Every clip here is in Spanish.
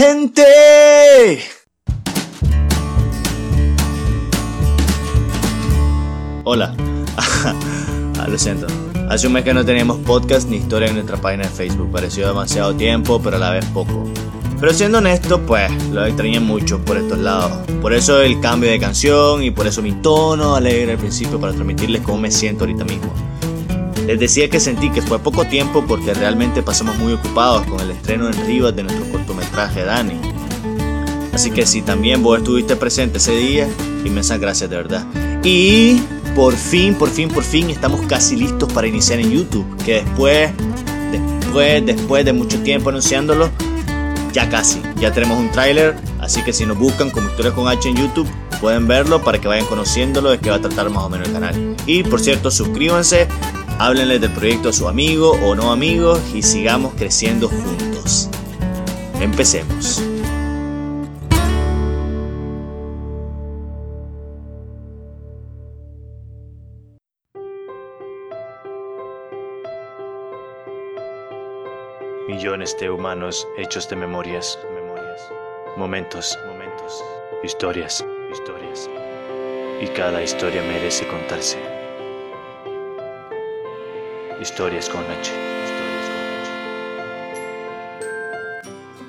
Gente. Hola. Ah, lo siento. Hace un mes que no teníamos podcast ni historia en nuestra página de Facebook. Pareció demasiado tiempo, pero a la vez poco. Pero siendo honesto, pues lo extrañé mucho por estos lados. Por eso el cambio de canción y por eso mi tono alegre al principio para transmitirles cómo me siento ahorita mismo. Les decía que sentí que fue poco tiempo porque realmente pasamos muy ocupados con el estreno en Rivas de nuestro cortometraje Dani. Así que si también vos estuviste presente ese día, inmensas gracias de verdad. Y por fin, por fin, por fin estamos casi listos para iniciar en YouTube. Que después, después, después de mucho tiempo anunciándolo, ya casi, ya tenemos un tráiler, así que si nos buscan como Historias con H en YouTube, pueden verlo para que vayan conociéndolo de qué va a tratar más o menos el canal. Y por cierto, suscríbanse, háblenle del proyecto a su amigo o no amigo y sigamos creciendo juntos. Empecemos. Millones de humanos hechos de memorias, memorias, momentos, momentos, historias, historias. Y cada historia merece contarse. Historias con H.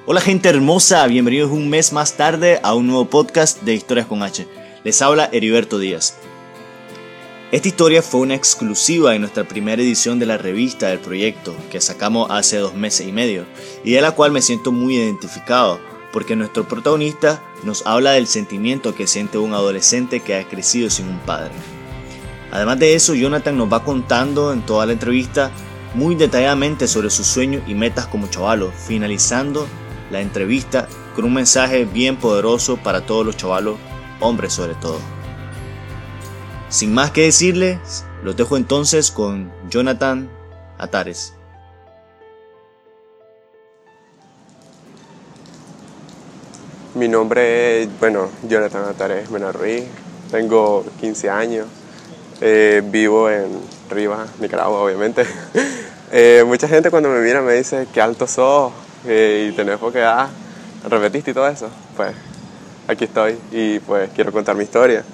Hola gente hermosa, bienvenidos un mes más tarde a un nuevo podcast de Historias con H. Les habla Heriberto Díaz. Esta historia fue una exclusiva en nuestra primera edición de la revista del proyecto que sacamos hace dos meses y medio y de la cual me siento muy identificado porque nuestro protagonista nos habla del sentimiento que siente un adolescente que ha crecido sin un padre. Además de eso, Jonathan nos va contando en toda la entrevista muy detalladamente sobre sus sueños y metas como chavalo, finalizando la entrevista con un mensaje bien poderoso para todos los chavalos, hombres sobre todo. Sin más que decirles, los dejo entonces con Jonathan Atares. Mi nombre es, bueno, Jonathan Atares Ruiz, tengo 15 años, eh, vivo en Rivas, Nicaragua, obviamente. Eh, mucha gente cuando me mira me dice que alto sos eh, y tenés que dar, repetiste y todo eso. Pues aquí estoy y pues quiero contar mi historia.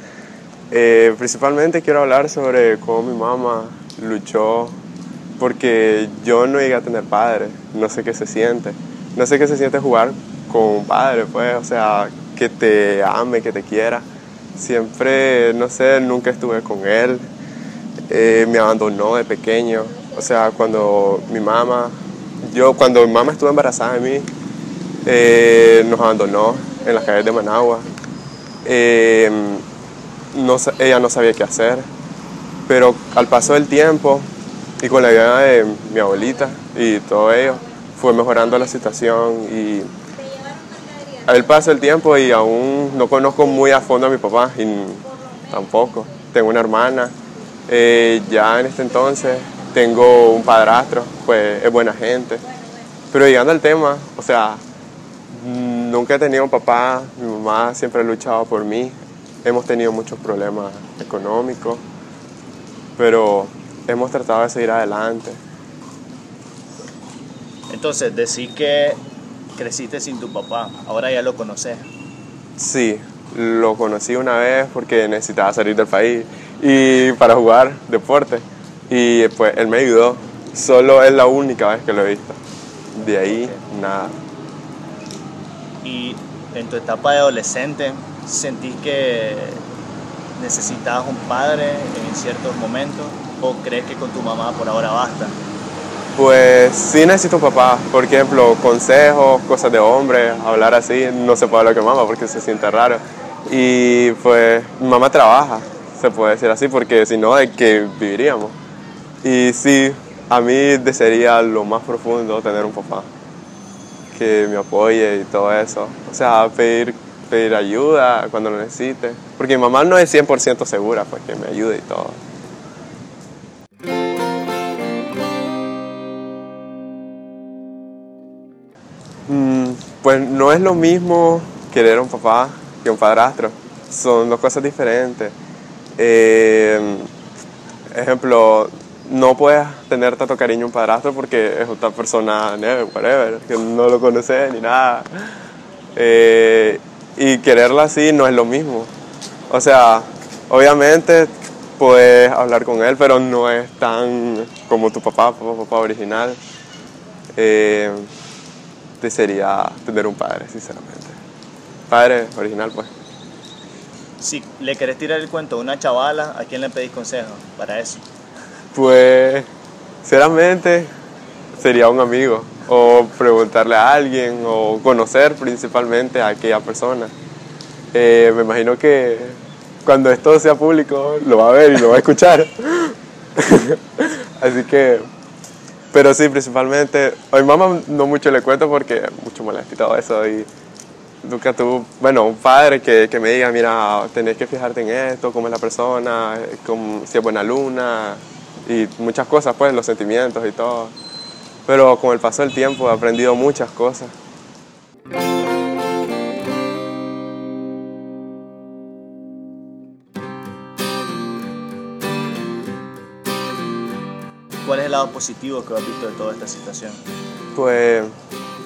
Principalmente quiero hablar sobre cómo mi mamá luchó porque yo no llegué a tener padre, no sé qué se siente, no sé qué se siente jugar con un padre, pues, o sea, que te ame, que te quiera. Siempre, no sé, nunca estuve con él, eh, me abandonó de pequeño, o sea, cuando mi mamá, yo cuando mi mamá estuvo embarazada de mí, eh, nos abandonó en las calles de Managua. Ella no sabía qué hacer, pero al paso del tiempo y con la ayuda de mi abuelita y todo ello, fue mejorando la situación y al paso del tiempo y aún no conozco muy a fondo a mi papá y tampoco. Tengo una hermana, eh, ya en este entonces tengo un padrastro, pues es buena gente. Pero llegando al tema, o sea, nunca he tenido un papá, mi mamá siempre ha luchado por mí, hemos tenido muchos problemas económicos, pero hemos tratado de seguir adelante. Entonces, decís que creciste sin tu papá, ahora ya lo conoces. Sí, lo conocí una vez porque necesitaba salir del país y para jugar deporte. Y pues él me ayudó. Solo es la única vez que lo he visto. De ahí, nada. Y en tu etapa de adolescente, ¿Sentís que necesitabas un padre en ciertos momentos o crees que con tu mamá por ahora basta? Pues sí necesito papá, por ejemplo, consejos, cosas de hombre, hablar así, no se puede hablar con mamá porque se siente raro. Y pues mamá trabaja, se puede decir así, porque si no, ¿de qué viviríamos? Y sí, a mí desearía lo más profundo tener un papá que me apoye y todo eso. O sea, pedir pedir ayuda cuando lo necesite. Porque mi mamá no es 100% segura, pues que me ayude y todo. Mm, pues no es lo mismo querer a un papá que un padrastro. Son dos cosas diferentes. Eh, ejemplo, no puedes tener tanto cariño a un padrastro porque es otra persona, whatever, que no lo conoces ni nada. Eh, y quererla así no es lo mismo. O sea, obviamente puedes hablar con él, pero no es tan como tu papá, papá, papá original. Eh, sería tener un padre, sinceramente. Padre original, pues. Si le querés tirar el cuento a una chavala, ¿a quién le pedís consejo para eso? Pues, sinceramente, sería un amigo o preguntarle a alguien o conocer principalmente a aquella persona. Eh, me imagino que cuando esto sea público lo va a ver y lo va a escuchar. Así que, pero sí, principalmente, a mi mamá no mucho le cuento porque mucho molesta y todo eso. Y nunca tuvo, bueno, un padre que, que, me diga, mira, tenés que fijarte en esto, cómo es la persona, si es buena luna y muchas cosas, pues, los sentimientos y todo pero con el paso del tiempo he aprendido muchas cosas. Lado que has visto de toda esta situación? Pues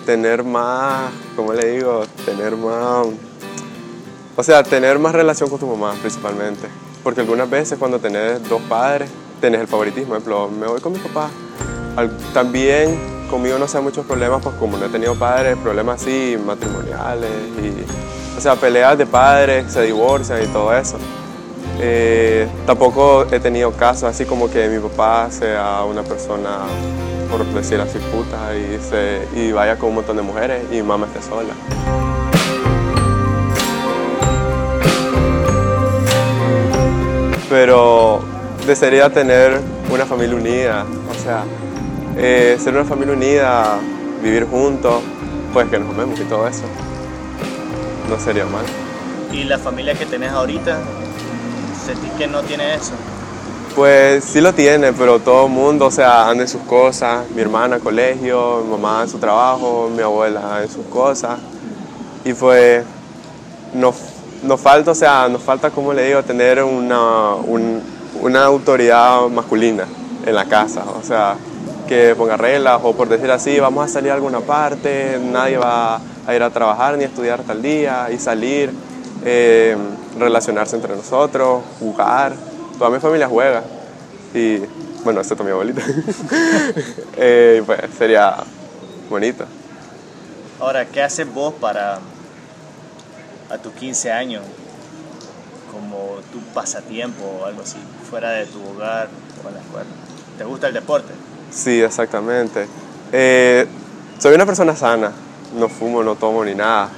tener más, como le digo, tener más, o sea, tener más relación con tu mamá principalmente. Porque algunas veces cuando tenés dos padres, tenés el favoritismo. Por ejemplo, me voy con mi papá, también conmigo no han muchos problemas, pues como no he tenido padres, problemas así, matrimoniales, y, o sea, peleas de padres, se divorcian y todo eso. Eh, tampoco he tenido casos así como que mi papá sea una persona, por decir así, puta, y, se, y vaya con un montón de mujeres y mi mamá esté sola. Pero desearía tener una familia unida, o sea, eh, ser una familia unida, vivir juntos, pues que nos amemos y todo eso. No sería mal. ¿Y la familia que tenés ahorita, sentís que no tiene eso? Pues sí lo tiene, pero todo el mundo, o sea, anda en sus cosas. Mi hermana colegio, mi mamá en su trabajo, mi abuela en sus cosas. Y pues nos, nos falta, o sea, nos falta, como le digo, tener una, una autoridad masculina en la casa. O sea, que ponga reglas o por decir así, vamos a salir a alguna parte, nadie va a ir a trabajar ni a estudiar tal día y salir, eh, relacionarse entre nosotros, jugar. Toda mi familia juega y bueno, excepto mi abuelita. eh, pues sería bonito. Ahora, ¿qué haces vos para a tus 15 años como tu pasatiempo o algo así, fuera de tu hogar o en la escuela? ¿Te gusta el deporte? Sí, exactamente. Eh, soy una persona sana, no fumo, no tomo ni nada.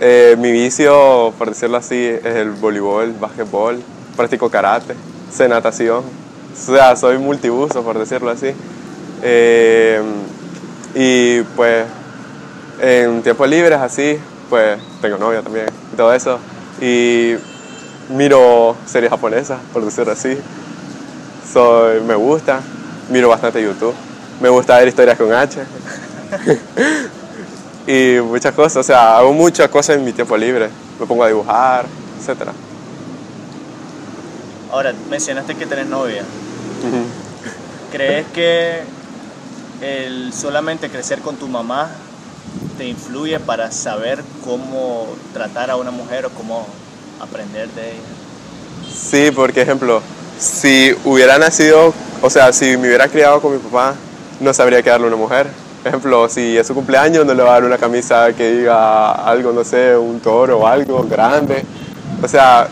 Eh, mi vicio, por decirlo así, es el voleibol, básquetbol, practico karate, sé natación. O sea, soy multibuso, por decirlo así. Eh, y pues en tiempos libres así, pues tengo novia también todo eso. Y miro series japonesas, por decirlo así. Soy, me gusta, miro bastante YouTube. Me gusta ver historias con H. y muchas cosas, o sea, hago muchas cosas en mi tiempo libre. Me pongo a dibujar, etc. Ahora, mencionaste que tenés novia. ¿Crees que el solamente crecer con tu mamá te influye para saber cómo tratar a una mujer o cómo aprender de ella? Sí, por ejemplo, si hubiera nacido o sea, si me hubiera criado con mi papá, no sabría qué darle a una mujer. Ejemplo, si es su cumpleaños, no le va a dar una camisa que diga algo, no sé, un toro o algo grande. O sea,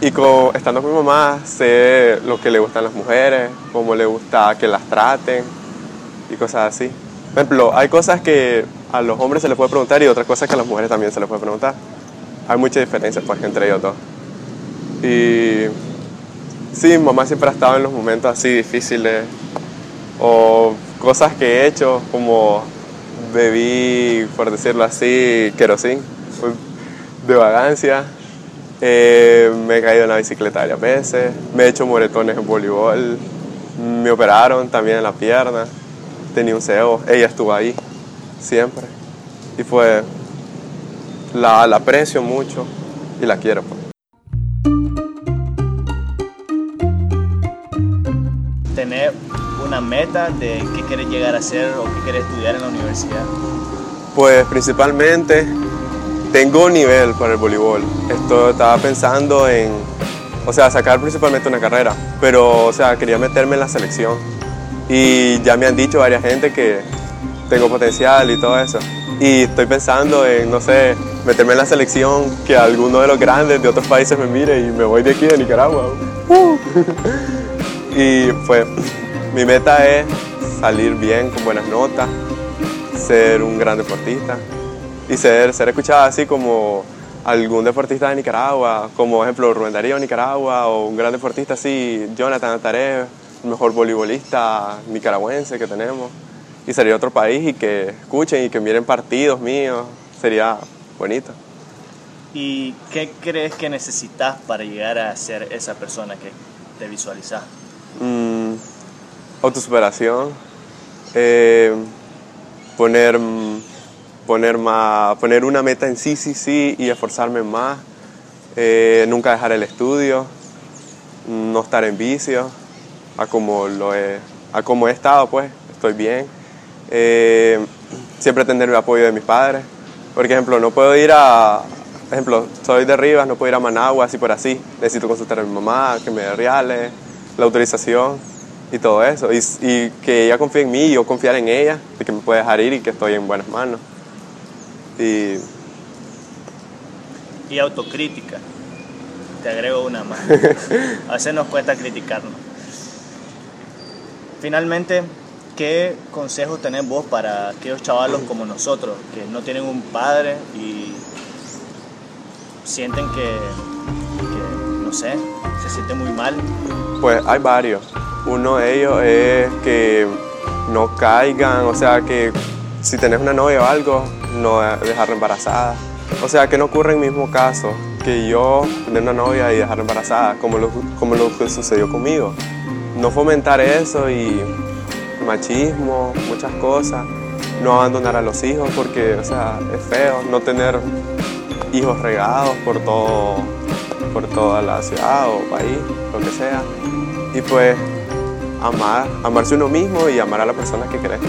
y con, estando con mi mamá, sé lo que le gustan las mujeres, cómo le gusta que las traten y cosas así. Por ejemplo, hay cosas que a los hombres se les puede preguntar y otras cosas que a las mujeres también se les puede preguntar. Hay mucha diferencia pues, entre ellos dos. Y Sí, mamá siempre ha estado en los momentos así difíciles o cosas que he hecho como bebí, por decirlo así, querosín de vagancia. Eh, me he caído en la bicicleta varias veces, me he hecho moretones en voleibol, me operaron también en la pierna, tenía un cebo, ella estuvo ahí siempre y fue, la, la aprecio mucho y la quiero. Pues. Una meta de qué quieres llegar a ser o qué quieres estudiar en la universidad? Pues principalmente tengo nivel para el voleibol. Esto, estaba pensando en, o sea, sacar principalmente una carrera, pero, o sea, quería meterme en la selección. Y ya me han dicho varias gente que tengo potencial y todo eso. Y estoy pensando en, no sé, meterme en la selección, que alguno de los grandes de otros países me mire y me voy de aquí, de Nicaragua. y pues mi meta es salir bien, con buenas notas, ser un gran deportista y ser, ser escuchado así como algún deportista de Nicaragua, como por ejemplo Rubén Darío Nicaragua o un gran deportista así, Jonathan Altaré, el mejor voleibolista nicaragüense que tenemos y salir a otro país y que escuchen y que miren partidos míos, sería bonito. ¿Y qué crees que necesitas para llegar a ser esa persona que te visualizas? Autosuperación, eh, poner, poner, más, poner una meta en sí, sí, sí y esforzarme más, eh, nunca dejar el estudio, no estar en vicio, a como, lo he, a he estado, pues, estoy bien. Eh, siempre tener el apoyo de mis padres. Por ejemplo, no puedo ir a, ejemplo, soy de Rivas, no puedo ir a Managua, así por así. Necesito consultar a mi mamá, que me dé reales, la autorización y todo eso. Y, y, que ella confíe en mí y yo confiar en ella, de que me puede dejar ir y que estoy en buenas manos. Y, y autocrítica. Te agrego una más. A veces nos cuesta criticarnos. Finalmente, ¿qué consejos tenés vos para aquellos chavalos como nosotros que no tienen un padre y sienten que, que, no sé, se sienten muy mal? Pues hay varios. Uno de ellos es que no caigan, o sea, que si tenés una novia o algo, no dejarla embarazada. O sea, que no ocurra el mismo caso que yo tener una novia y dejarla embarazada, como lo, como lo que sucedió conmigo. No fomentar eso y machismo, muchas cosas, no abandonar a los hijos porque, o sea, es feo no tener hijos regados por todo, por toda la ciudad o país, lo que sea. Y pues amar, amarse uno mismo y amar a la persona que querés.